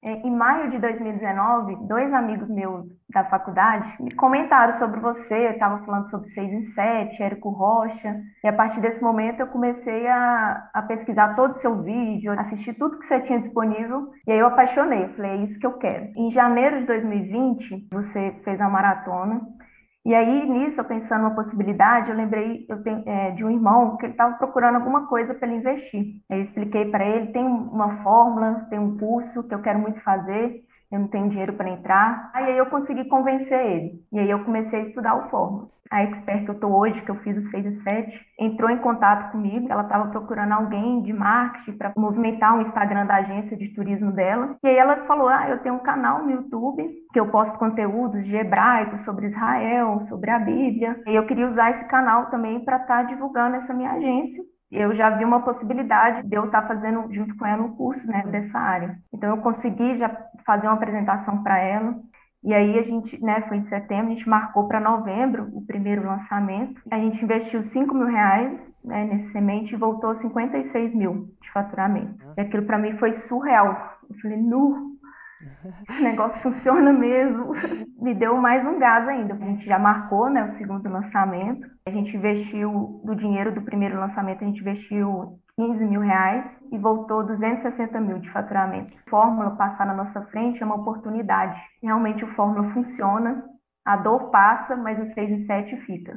É, em maio de 2019, dois amigos meus da faculdade me comentaram sobre você, estava falando sobre 6 em 7, Érico Rocha, e a partir desse momento eu comecei a, a pesquisar todo o seu vídeo, assistir tudo que você tinha disponível, e aí eu apaixonei, falei, é isso que eu quero. Em janeiro de 2020, você fez a maratona, e aí, nisso, eu pensando numa possibilidade, eu lembrei eu tenho, é, de um irmão que ele estava procurando alguma coisa para ele investir. Eu expliquei para ele, tem uma fórmula, tem um curso que eu quero muito fazer, eu não tenho dinheiro para entrar. Aí eu consegui convencer ele. E aí eu comecei a estudar o fórmula. A expert que eu estou hoje, que eu fiz o 6 e 7, entrou em contato comigo. Ela estava procurando alguém de marketing para movimentar o Instagram da agência de turismo dela. E aí ela falou: Ah, eu tenho um canal no YouTube que eu posto conteúdos de hebraico sobre Israel, sobre a Bíblia. E eu queria usar esse canal também para estar tá divulgando essa minha agência eu já vi uma possibilidade de eu estar fazendo junto com ela um curso né, dessa área. Então eu consegui já fazer uma apresentação para ela. E aí a gente, né, foi em setembro, a gente marcou para novembro o primeiro lançamento. A gente investiu 5 mil reais né, nesse semente e voltou 56 mil de faturamento. E aquilo para mim foi surreal. Eu falei, nu, o negócio funciona mesmo. Me deu mais um gás ainda. A gente já marcou né, o segundo lançamento. A gente investiu, do dinheiro do primeiro lançamento, a gente investiu 15 mil reais e voltou 260 mil de faturamento. Fórmula passar na nossa frente é uma oportunidade. Realmente o Fórmula funciona, a dor passa, mas o 6 e 7 fica.